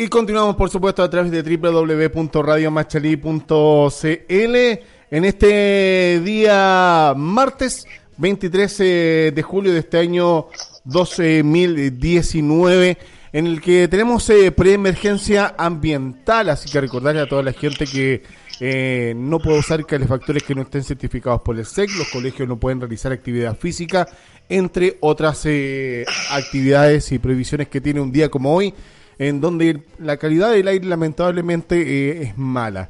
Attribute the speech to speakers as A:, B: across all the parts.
A: Y continuamos, por supuesto, a través de www.radiomachali.cl en este día martes 23 de julio de este año 2019 en el que tenemos eh, preemergencia ambiental, así que recordarle a toda la gente que eh, no puede usar calefactores que no estén certificados por el SEC, los colegios no pueden realizar actividad física, entre otras eh, actividades y prohibiciones que tiene un día como hoy, en donde la calidad del aire lamentablemente es mala.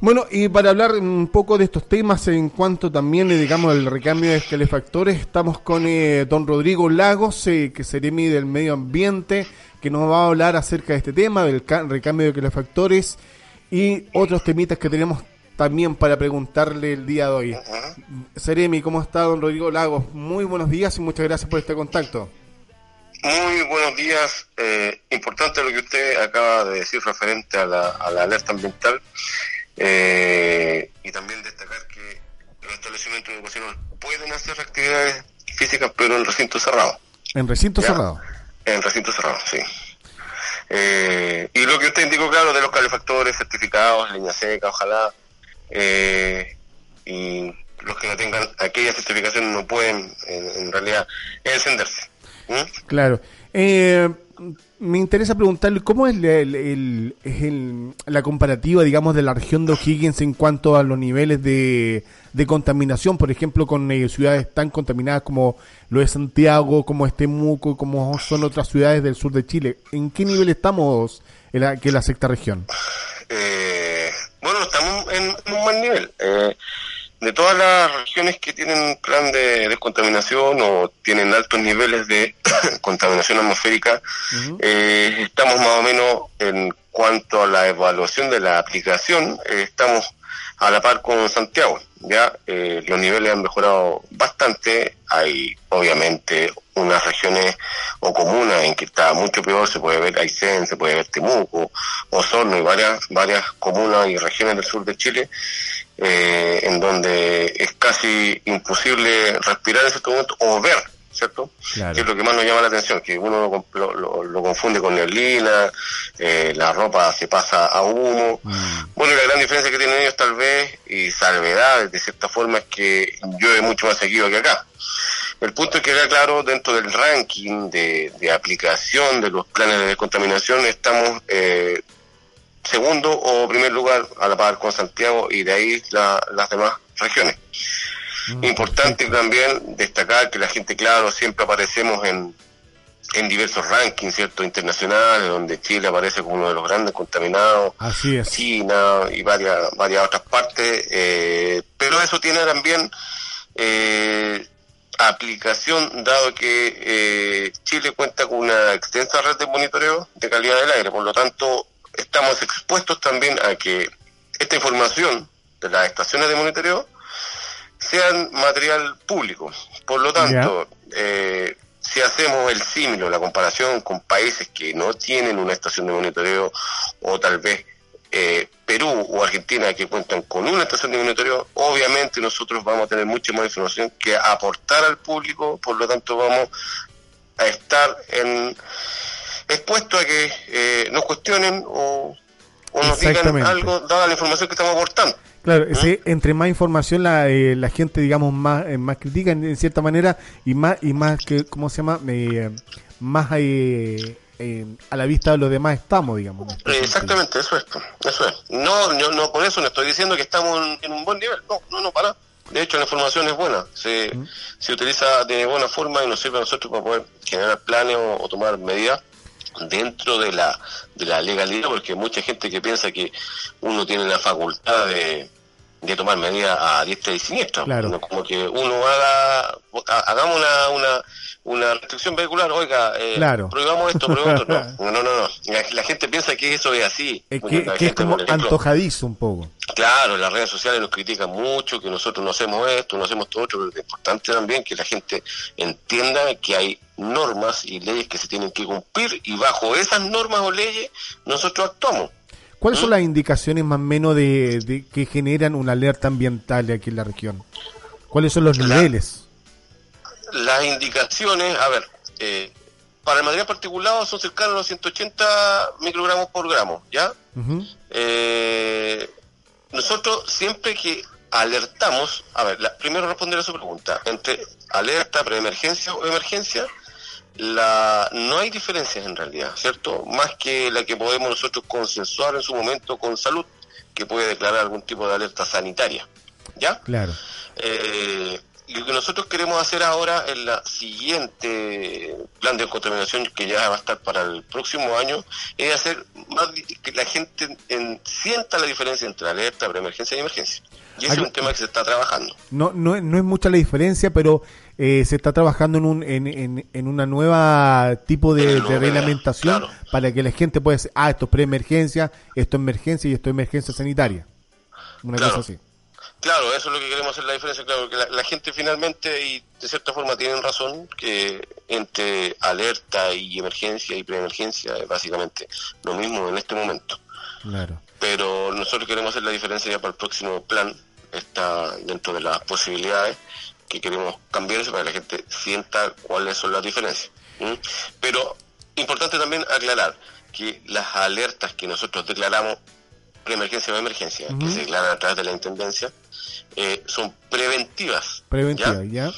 A: Bueno, y para hablar un poco de estos temas en cuanto también, digamos, el recambio de calefactores, estamos con eh, don Rodrigo Lagos, eh, que que mi del Medio Ambiente, que nos va a hablar acerca de este tema, del recambio de calefactores y otros temitas que tenemos también para preguntarle el día de hoy. Seremi, ¿cómo está don Rodrigo Lagos? Muy buenos días y muchas gracias por este contacto.
B: Muy buenos días. Eh, importante lo que usted acaba de decir referente a la, a la alerta ambiental. Eh, y también destacar que los establecimientos educacionales pueden hacer actividades físicas, pero en recinto cerrado.
A: ¿En recinto cerrado?
B: En recinto cerrado, sí. Eh, y lo que usted indicó, claro, de los calefactores certificados, línea seca, ojalá, eh, y los que no tengan aquella certificación no pueden, en, realidad, encenderse.
A: ¿Mm? Claro. Eh, me interesa preguntarle cómo es el, la comparativa, digamos, de la región de O'Higgins en cuanto a los niveles de, contaminación, por ejemplo, con eh, ciudades tan contaminadas como lo de Santiago, como este Temuco, como son otras ciudades del sur de Chile. ¿En qué nivel estamos en la, que la sexta región?
B: Eh, bueno, estamos en un buen nivel. Eh, de todas las regiones que tienen plan de descontaminación o tienen altos niveles de contaminación atmosférica, eh, estamos más o menos en cuanto a la evaluación de la aplicación, eh, estamos a la par con Santiago. Ya eh, los niveles han mejorado bastante. Hay obviamente unas regiones o comunas en que está mucho peor. Se puede ver Aysén, se puede ver Temuco, Osorno y varias varias comunas y regiones del sur de Chile eh, en donde es casi imposible respirar en cierto momento o ver, ¿cierto? Que es lo que más nos llama la atención, que uno lo, lo, confunde con neblina, eh, la ropa se pasa a humo. Mm. Bueno, la gran diferencia que tienen ellos tal vez, y salvedades de cierta forma, es que llueve mucho más seguido que acá. El punto es que, claro, dentro del ranking de, de aplicación de los planes de descontaminación, estamos eh, segundo o primer lugar a la par con Santiago y de ahí las demás regiones. Mm, Importante también destacar que la gente, claro, siempre aparecemos en, en diversos rankings, ¿cierto? Internacionales, donde Chile aparece como uno de los grandes contaminados,
A: Así es.
B: China y varias, varias otras partes, eh, pero eso tiene también eh, aplicación, dado que eh, Chile cuenta con una extensa red de monitoreo de calidad del aire, por lo tanto, estamos expuestos también a que esta información de las estaciones de monitoreo sean material público. Por lo tanto, eh, si hacemos el símil la comparación con países que no tienen una estación de monitoreo o tal vez eh, Perú o Argentina que cuentan con una estación de monitoreo, obviamente nosotros vamos a tener mucha más información que aportar al público, por lo tanto vamos a estar en expuesto a que eh, nos cuestionen o, nos digan algo dada la información que estamos aportando.
A: Claro, ¿Mm? entre más información la, eh, la gente, digamos, más eh, más critica en, cierta manera y más y más que, ¿cómo se llama? más a la vista de los demás estamos, digamos.
B: Exactamente, eso es, eso es. No, yo, no por eso no estoy diciendo que estamos en, un buen nivel, no, no, no, para. De hecho, la información es buena, se, ¿Mm? se utiliza de buena forma y nos sirve a nosotros para poder generar planes o tomar medidas dentro de la, de la legalidad, porque hay mucha gente que piensa que uno tiene la facultad de, de tomar medidas a diestra y siniestra. Claro. Como que uno haga, hagamos una, una, una restricción vehicular, oiga, eh, prohibamos esto, prohibamos esto. No, no, no, no. La, gente piensa que eso es así.
A: Es que, es como antojadizo un poco.
B: Claro, las redes sociales nos critican mucho, que nosotros no hacemos esto, no hacemos todo otro, pero es importante también que la gente entienda que hay normas y leyes que se tienen que cumplir y bajo esas normas o leyes nosotros actuamos.
A: ¿Cuáles son ¿Mm? las indicaciones más o menos de, que generan una alerta ambiental aquí en la región? ¿Cuáles son los niveles?
B: las indicaciones, a ver, eh, para el material particulado son cercanos a los 180 microgramos por gramo, ¿ya? eh, nosotros siempre que alertamos, a ver, la, primero responder a su pregunta, entre alerta, preemergencia o emergencia, la, no hay diferencias en realidad, ¿cierto? Más que la que podemos nosotros consensuar en su momento con salud, que puede declarar algún tipo de alerta sanitaria, ¿ya?
A: Claro.
B: Eh, lo que nosotros queremos hacer ahora en la siguiente plan de contaminación que ya va a estar para el próximo año es hacer más que la gente en, sienta la diferencia entre alerta, preemergencia y emergencia. Y ese es un tema que se está trabajando.
A: No, no, no es mucha la diferencia, pero eh, se está trabajando en, un, en, en, en una nueva tipo de, de reglamentación para que la gente pueda decir, ah, esto es preemergencia, esto es emergencia y esto es emergencia sanitaria. Una cosa así.
B: Claro, eso es lo que queremos hacer la diferencia, claro, que la, gente finalmente, y de cierta forma tienen razón, que entre alerta y emergencia y preemergencia es básicamente lo mismo en este momento.
A: Claro.
B: Pero nosotros queremos hacer la diferencia ya para el próximo plan, está dentro de las posibilidades que queremos cambiar eso para que la gente sienta cuáles son las diferencias. Pero importante también aclarar que las alertas que nosotros declaramos preemergencia o emergencia, que se declaran a través de la Intendencia, eh, son preventivas.
A: Preventivas, ¿ya?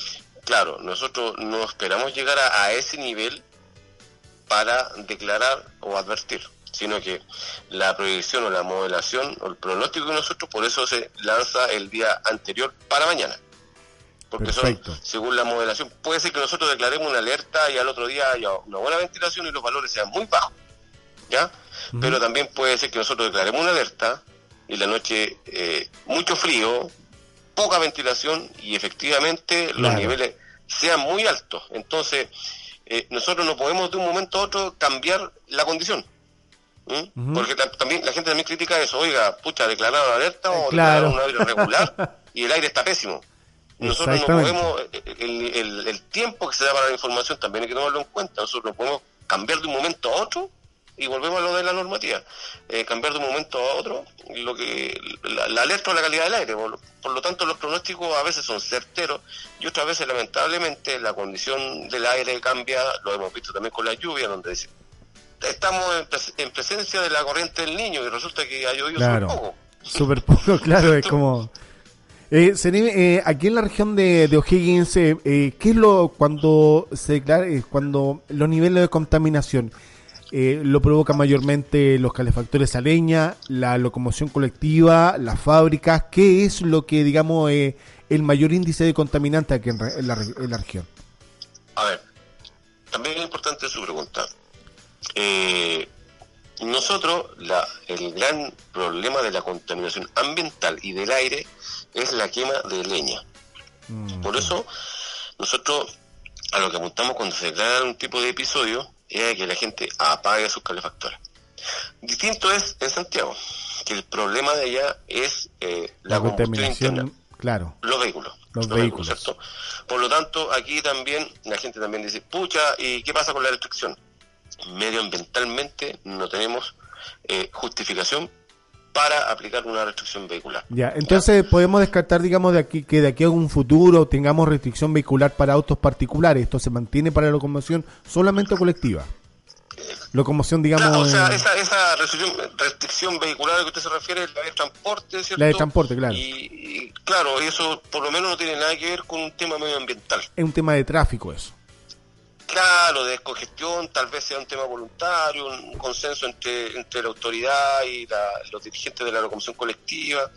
B: Claro, nosotros no esperamos llegar a, ese nivel para declarar o advertir, sino que la proyección o la modelación o el pronóstico de nosotros, por eso se lanza el día anterior para mañana. Porque son, según la modelación, puede ser que nosotros declaremos una alerta y al otro día haya una buena ventilación y los valores sean muy bajos. ¿Ya? pero también puede ser que nosotros declaremos una alerta y la noche eh, mucho frío, poca ventilación y efectivamente los niveles sean muy altos. Entonces, eh, nosotros no podemos de un momento a otro cambiar la condición. Porque también la gente también critica eso, oiga, pucha, declararon alerta o declararon un aire regular y el aire está pésimo. Nosotros no podemos, el, el, el, tiempo que se da para la información también hay que tomarlo en cuenta, nosotros no podemos cambiar de un momento a otro y volvemos a lo de la normativa, eh, cambiar de un momento a otro lo que la, alerta o la calidad del aire. Por, lo tanto, los pronósticos a veces son certeros y otras veces, lamentablemente, la condición del aire cambia, lo hemos visto también con la lluvia, donde dice, estamos en, presencia de la corriente del niño y resulta que ha llovido
A: súper
B: poco.
A: Súper poco, claro, es como... Eh, eh, aquí en la región de, de O'Higgins, eh, eh ¿qué es lo cuando se declara, cuando los niveles de contaminación? Eh, lo provoca mayormente los calefactores a leña, la locomoción colectiva, las fábricas. ¿Qué es lo que, digamos, eh, el mayor índice de contaminante aquí en, la, región?
B: A ver, también es importante su pregunta. Eh, nosotros, la, el gran problema de la contaminación ambiental y del aire es la quema de leña. Mm, Por eso, nosotros a lo que apuntamos cuando se declara un tipo de episodio es que la gente apague sus calefactores. Distinto es en Santiago, que el problema de allá es eh, la, combustión
A: Claro.
B: Los vehículos.
A: Los, vehículos.
B: ¿cierto? Por lo tanto, aquí también la gente también dice, pucha, ¿y qué pasa con la restricción? Medioambientalmente no tenemos eh, justificación para aplicar una restricción vehicular.
A: Ya, entonces podemos descartar, digamos, de aquí que de aquí a un futuro tengamos restricción vehicular para autos particulares. Esto se mantiene para la locomoción solamente colectiva. Locomoción, digamos.
B: o sea, esa, esa restricción, vehicular a la que usted se refiere es la de transporte, ¿cierto?
A: La de transporte, claro.
B: Y, claro, eso por lo menos no tiene nada que ver con un tema medioambiental.
A: Es un tema de tráfico eso.
B: Claro, de descongestión, tal vez sea un tema voluntario, un consenso entre, entre la autoridad y los dirigentes de la locomoción colectiva,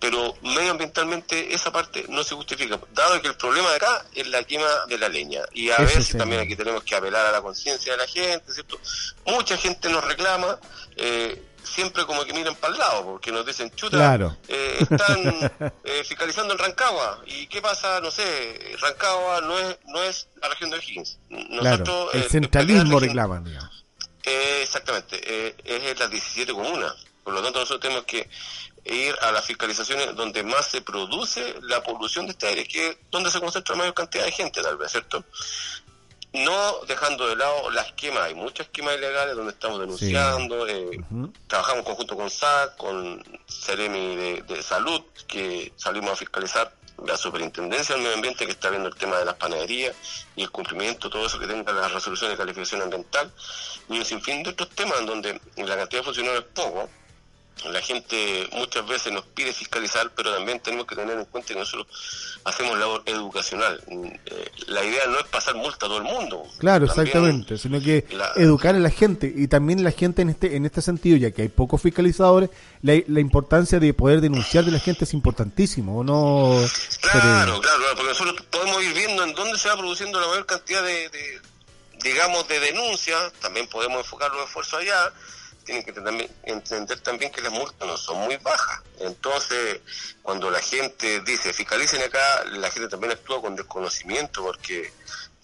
B: pero medioambientalmente esa parte no se justifica, dado que el problema de acá es la quema de la leña. Y a veces también aquí tenemos que apelar a la conciencia de la gente, ¿cierto? Mucha gente nos reclama. Eh, siempre como que miran para el lado, porque nos dicen, chuta, eh, están eh, fiscalizando en Rancagua. ¿Y qué pasa? No sé, Rancagua no es no es la región de Higgins.
A: Nosotros, el centralismo reclaman,
B: exactamente, es las 17 comunas. Por lo tanto, nosotros tenemos que ir a las fiscalizaciones donde más se produce la polución de este aire, que es donde se concentra mayor cantidad de gente, tal vez, ¿cierto? No dejando de lado las esquemas, hay muchas esquemas ilegales donde estamos denunciando, eh, trabajamos en conjunto con SAC, con Ceremi de, Salud, que salimos a fiscalizar la superintendencia del medio ambiente que está viendo el tema de las panaderías y el cumplimiento, todo eso que tenga la resolución de calificación ambiental, y un sinfín de otros temas en donde la cantidad de funcionarios es poco, la gente muchas veces nos pide fiscalizar, pero también tenemos que tener en cuenta que nosotros hacemos labor educacional. Eh, la idea no es pasar multa a todo el mundo.
A: Claro, exactamente, sino que educar a la gente y también la gente en este en este sentido, ya que hay pocos fiscalizadores, la, la importancia de poder denunciar de la gente es importantísimo, ¿no?
B: Claro, claro, porque nosotros podemos ir viendo en dónde se va produciendo la mayor cantidad de, de digamos, de denuncias, también podemos enfocar los esfuerzos allá tienen que también, entender también que las multas no son muy bajas. Entonces, cuando la gente dice fiscalicen acá, la gente también actúa con desconocimiento porque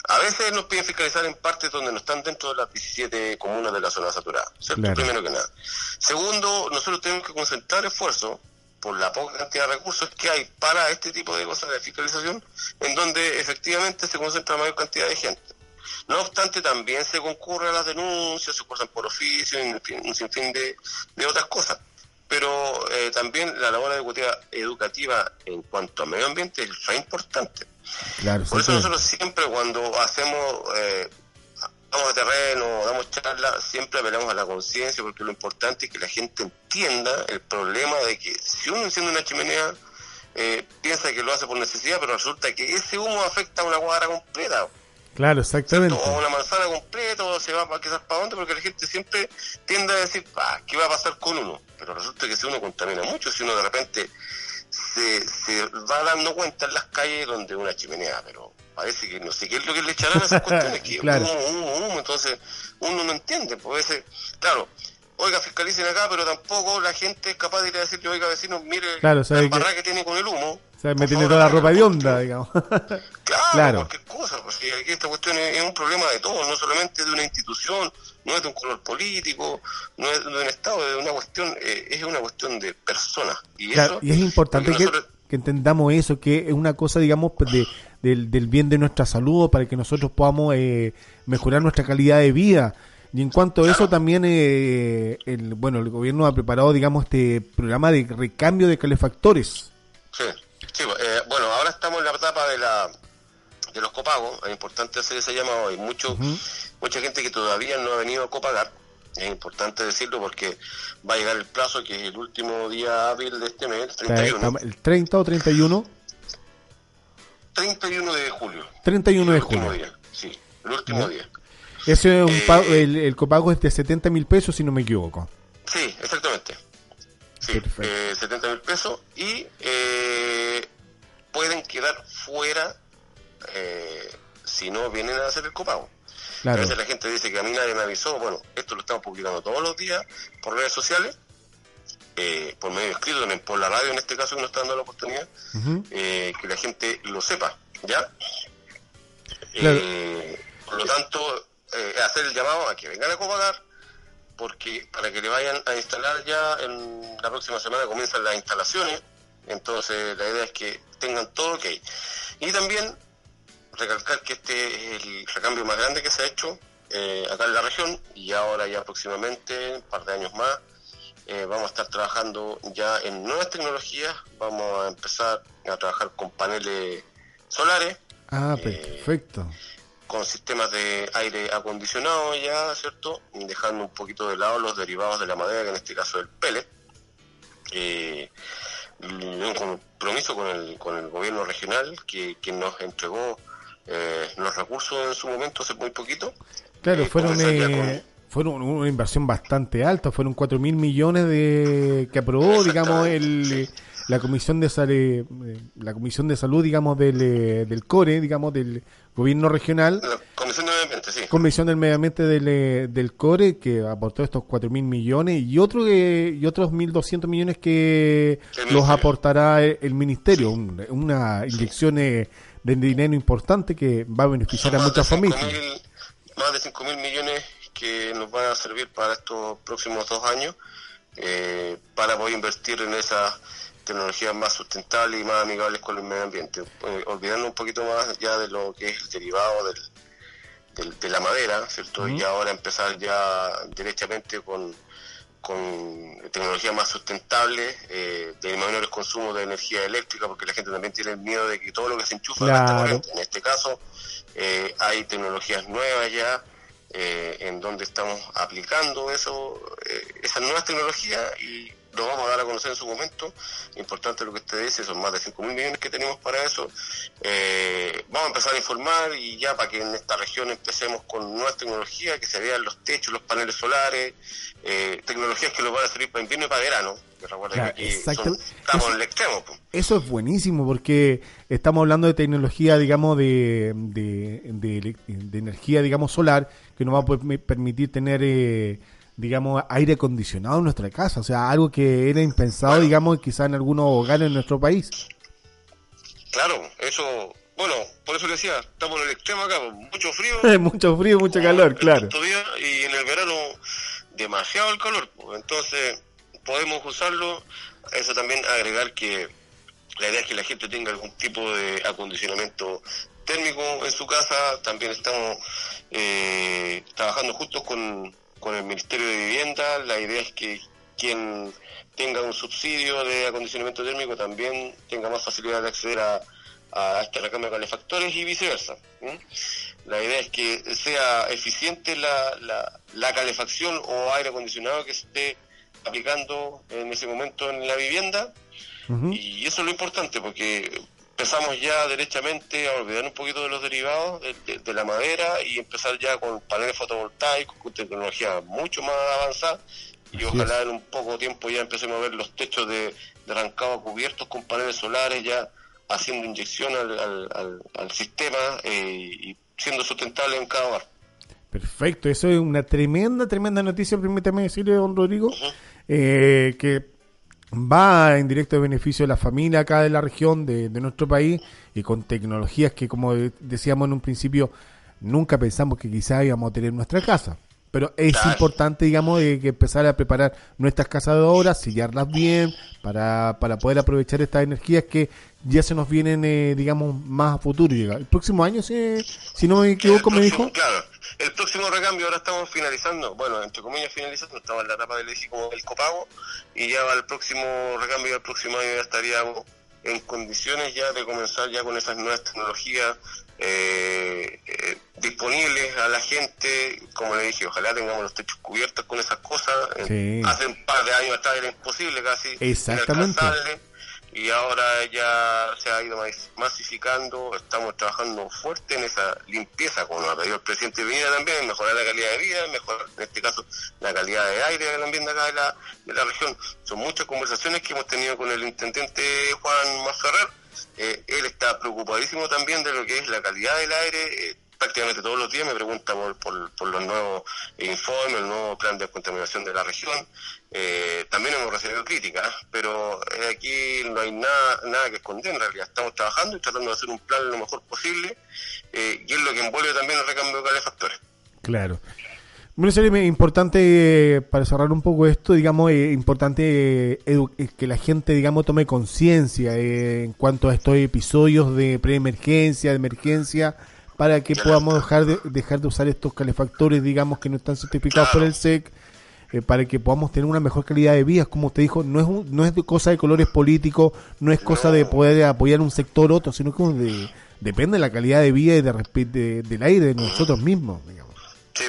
B: a veces nos piden fiscalizar en partes donde no están dentro de las 17 comunas de la zona saturada, Primero que nada. Segundo, nosotros tenemos que concentrar esfuerzos por la poca cantidad de recursos que hay para este tipo de cosas de fiscalización, en donde efectivamente se concentra la mayor cantidad de gente. No obstante, también se concurre a las denuncias, se cursan por oficio, en un sinfín de, de otras cosas. Pero eh, también la labor educativa, educativa en cuanto a medio ambiente es importante. por eso nosotros siempre cuando hacemos, eh, damos terreno, damos charlas, siempre apelamos a la conciencia porque lo importante es que la gente entienda el problema de que si uno enciende una chimenea, eh, piensa que lo hace por necesidad, pero resulta que ese humo afecta a una cuadra completa.
A: Claro, exactamente.
B: O una manzana completa, o se va para quizás para dónde, porque la gente siempre tiende a decir, ah, ¿qué va a pasar con uno? Pero resulta que si uno contamina mucho, si uno de repente se, se va dando cuenta en las calles donde una chimenea, pero parece que no sé qué es lo que le echarán a esas cuestiones, que claro. humo, humo, humo, entonces uno no entiende, pues ese, claro, oiga, fiscalicen acá, pero tampoco la gente es capaz de ir a decirle, oiga, vecino, mire
A: claro,
B: la embarrada que... tiene con el humo.
A: O sea, me tiene toda la ropa de onda, digamos.
B: claro, claro, cualquier cosa, porque aquí esta cuestión es, un problema de todos, no solamente de una institución, no es de un color político, no es de un Estado, es una cuestión, eh, es una cuestión de personas. Y, eso,
A: y es importante que, que, entendamos eso, que es una cosa, digamos, de, del, del bien de nuestra salud, para que nosotros podamos eh, mejorar nuestra calidad de vida y en cuanto a eso también, eh, el, bueno, el gobierno ha preparado, digamos, este programa de recambio de calefactores.
B: Sí, sí eh, bueno, ahora estamos en la etapa de la de los copagos, es importante hacer ese llamado, hay mucho, mucha gente que todavía no ha venido a copagar, es importante decirlo porque va a llegar el plazo que es el último día hábil de este mes, el 31.
A: ¿El 30 o 31?
B: 31 de julio.
A: 31 de julio.
B: Día, sí, el último día.
A: Ese es un eh, el, copago es de 70 mil pesos, si no me equivoco.
B: Sí, exactamente. Sí, eh, 70 mil pesos y eh, pueden quedar fuera eh, si no vienen a hacer el copago. Claro. A veces la gente dice que a mí nadie me avisó. Bueno, esto lo estamos publicando todos los días por redes sociales, por medio escrito, también por la radio en este caso que nos está dando la oportunidad, que la gente lo sepa, ¿ya? por lo tanto, eh, hacer el llamado a que vengan a copagar, porque para que le vayan a instalar ya en la próxima semana comienzan las instalaciones, entonces la idea es que tengan todo ok. Y también recalcar que este es el recambio más grande que se ha hecho eh, acá en la región y ahora ya próximamente, un par de años más, eh, vamos a estar trabajando ya en nuevas tecnologías, vamos a empezar a trabajar con paneles solares.
A: Ah, perfecto
B: con sistemas de aire acondicionado ya, ¿cierto? Dejando un poquito de lado los derivados de la madera, que en este caso es el pellet. Eh, un compromiso con el, con el gobierno regional que, que nos entregó eh, los recursos en su momento hace muy poquito.
A: Claro, eh, fueron, eh, fueron una inversión bastante alta, fueron 4 mil millones de que aprobó, digamos, el la comisión de salud, eh, la comisión de salud, digamos, del, eh, del CORE, digamos, del gobierno regional.
B: La comisión del medio ambiente, sí.
A: Comisión del medio ambiente del, eh, del CORE, que aportó estos cuatro mil millones y, otro y otros 1.200 millones que los aportará el, ministerio. una inyección de dinero importante que va a beneficiar a muchas familias.
B: más de 5 mil millones que nos van a servir para estos próximos dos años para poder invertir en esa tecnologías más sustentables y más amigables con el medio ambiente, eh, olvidando un poquito más ya de lo que es el derivado del, de la madera, ¿cierto? Y ahora empezar ya directamente con, con tecnología más sustentable, eh, de menores consumos de energía eléctrica, porque la gente también tiene el miedo de que todo lo que se enchufa
A: Claro.
B: En este caso, eh, hay tecnologías nuevas ya eh, en donde estamos aplicando eso, eh, esas nuevas tecnologías y lo vamos a dar a conocer en su momento. Importante lo que usted dice, son más de 5 mil millones que tenemos para eso. Eh, vamos a empezar a informar y ya para que en esta región empecemos con nuevas tecnologías, que se vean los techos, los paneles solares, eh, tecnologías que nos van a servir para invierno y para verano.
A: Claro,
B: que son- estamos
A: Eso-
B: en el extremo.
A: Eso es buenísimo porque estamos hablando de tecnología, digamos, de, de, de energía, digamos, solar, que nos va a permitir tener, eh, digamos, aire acondicionado en nuestra casa. O sea, algo que era impensado, digamos, quizá en algunos hogares en nuestro país.
B: Claro, eso, bueno, por eso le decía, estamos en el extremo acá, mucho frío.
A: mucho frío, mucho calor, claro.
B: días, y en el verano demasiado el calor. pues. Entonces, podemos usarlo. Eso también agregar que la idea es que la gente tenga algún tipo de acondicionamiento térmico en su casa. También estamos eh, trabajando juntos con, con el Ministerio de Vivienda. La idea es que quien tenga un subsidio de acondicionamiento térmico también tenga más facilidad de acceder a, a este recambio de calefactores y viceversa. La idea es que sea eficiente la, la, la calefacción o aire acondicionado que se esté aplicando en ese momento en la vivienda y eso es lo importante porque empezamos ya derechamente a olvidar un poquito de los derivados de, de- de la madera y empezar ya con paneles fotovoltaicos, con tecnología mucho más avanzada y
A: Así
B: ojalá
A: es.
B: en un poco tiempo ya empecemos a ver los techos de, de arrancado cubiertos con paneles solares ya haciendo inyección al, al, al- al sistema eh, y siendo sustentable en cada hogar.
A: Perfecto, eso es una tremenda, tremenda noticia, permítame decirle, don Rodrigo, eh, que va en directo beneficio de la familia acá de la región, de, de nuestro país, y con tecnologías que, como de- decíamos en un principio, nunca pensamos que quizás íbamos a tener en nuestra casa. Pero es
B: Claro.
A: importante, digamos, de que empezar a preparar nuestras casas de obra, sellarlas bien, para, para poder aprovechar estas energías que ya se nos vienen, eh, digamos, más a futuro. Llega. El próximo año, si, si no me equivoco, me dijo.
B: Claro, el próximo recambio ahora estamos finalizando, bueno, entre comillas finalizando, estamos en la etapa del eje como el copago y ya va el próximo recambio, el próximo año ya estaríamos en condiciones ya de comenzar ya con esas nuevas tecnologías eh, eh, disponibles a la gente, como le dije, ojalá tengamos los techos cubiertos con esas cosas.
A: Sí.
B: Hace un par de años atrás era imposible casi
A: Exactamente.
B: Y ahora ya se ha ido mas- masificando, estamos trabajando fuerte en esa limpieza, como nos ha pedido el presidente Piñera también, mejorar la calidad de vida, mejorar en este caso la calidad de aire del ambiente acá de la, de la región. Son muchas conversaciones que hemos tenido con el intendente Juan Masferrer, Eh, él está preocupadísimo también de lo que es la calidad del aire, eh, prácticamente todos los días me pregunta por, por, por los nuevos informes, el nuevo plan de contaminación de la región. Eh, también hemos recibido críticas, pero eh, aquí no hay nada, nada que esconder en realidad. Estamos trabajando y tratando de hacer un plan lo mejor posible eh, y es lo que envuelve también el recambio de calefactores.
A: Claro. Bueno, sería importante, eh, para cerrar un poco esto, digamos, eh, importante eh, eh, que la gente, digamos, tome conciencia eh, en cuanto a estos episodios de preemergencia, de emergencia, para que podamos dejar de, dejar de usar estos calefactores, digamos, que no están certificados por el SEC, eh, para que podamos tener una mejor calidad de vida. Como usted dijo, no es, un- no es cosa de colores políticos, no es cosa de poder apoyar un sector u otro, sino que de, depende de la calidad de vida y de, de- del aire de nosotros mismos, digamos.
B: Sí.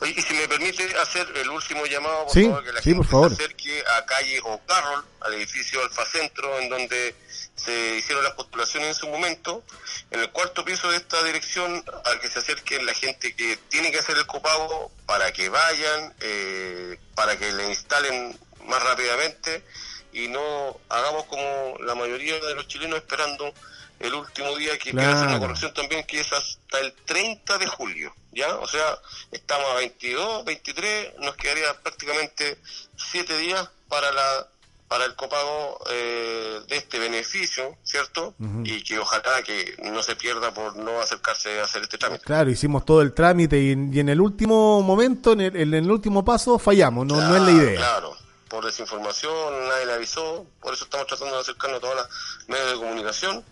B: Oye, y si me permite hacer el último llamado, por
A: Sí,
B: favor, que la
A: sí,
B: gente
A: por favor.
B: se acerque a calle O'Carroll, al edificio Alfa Centro, en donde se hicieron las postulaciones en su momento. En el cuarto piso de esta dirección, al que se acerquen la gente que tiene que hacer el copago para que vayan, eh, para que le instalen más rápidamente y no hagamos como la mayoría de los chilenos esperando el último día que quiero hacer una
A: Claro.
B: corrección también que es hasta el 30 de julio, ¿ya? O sea, estamos a 22, 23, nos quedaría prácticamente 7 días para la para el copago eh, de este beneficio, ¿cierto? Y que ojalá que no se pierda por no acercarse a hacer este trámite.
A: Claro, hicimos todo el trámite y en, y en el último momento, en el, en el último paso, fallamos, no, no es la idea.
B: Claro, por desinformación, nadie le avisó, por eso estamos tratando de acercarnos a todos los medios de comunicación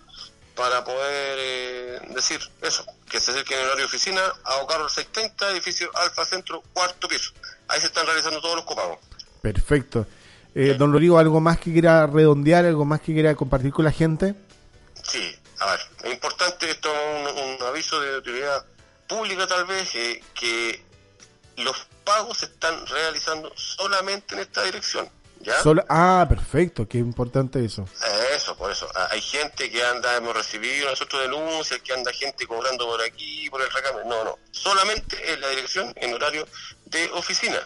B: para poder eh, decir eso, que se acerquen en horario oficina a Ocarro 630, edificio Alfa Centro, cuarto piso. Ahí se están realizando todos los copagos.
A: Perfecto. Eh, don Rodrigo, ¿algo más que quiera redondear, algo más que quiera compartir con la gente?
B: Sí, a ver, es importante esto, un, un aviso de utilidad pública tal vez, eh, que los pagos se están realizando solamente en esta dirección. ¿ya?
A: ah, perfecto, qué importante eso.
B: Eso, por eso. Ah, hay gente que anda, hemos recibido nosotros denuncias, que anda gente cobrando por aquí, por el recambio. No, no, solamente en la dirección en horario de oficina.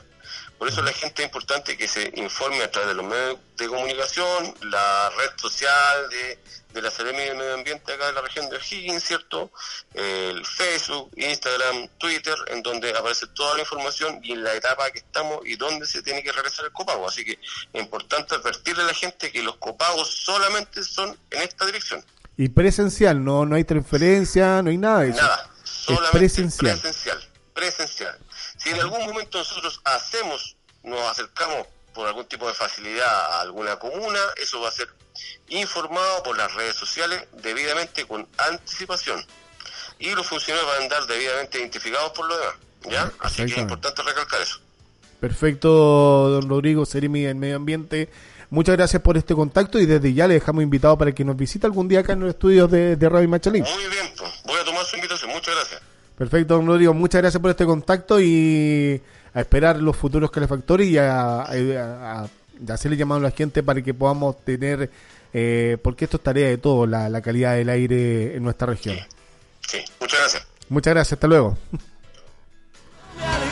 B: Por eso la gente es importante que se informe a través de los medios de comunicación, la red social de, de la Seremi de Medio Ambiente acá de la región de O'Higgins, ¿cierto? El Facebook, Instagram, Twitter, en donde aparece toda la información y en la etapa que estamos y dónde se tiene que realizar el copago. Así que es importante advertirle a la gente que los copagos solamente son en esta dirección.
A: Y presencial, no, no hay transferencia, no hay nada de eso.
B: Nada, solamente presencial. Presencial, presencial. Si en algún momento nosotros hacemos, nos acercamos por algún tipo de facilidad a alguna comuna, eso va a ser informado por las redes sociales debidamente con anticipación. Y los funcionarios van a andar debidamente identificados por lo demás. ¿ya? Así que es importante recalcar eso.
A: Perfecto, don Rodrigo Serimi del Medio Ambiente. Muchas gracias por este contacto y desde ya le dejamos invitado para que nos visite algún día acá en los estudios de, de Radio Machalín.
B: Muy bien, pues. voy a tomar su invitación. Muchas gracias.
A: Perfecto, don Rodrigo. Muchas gracias por este contacto y a esperar los futuros calefactores y a, hacerle llamado a la gente para que podamos tener, eh, porque esto es tarea de todo, la, calidad del aire en nuestra región.
B: sí, muchas gracias.
A: Muchas gracias, hasta luego.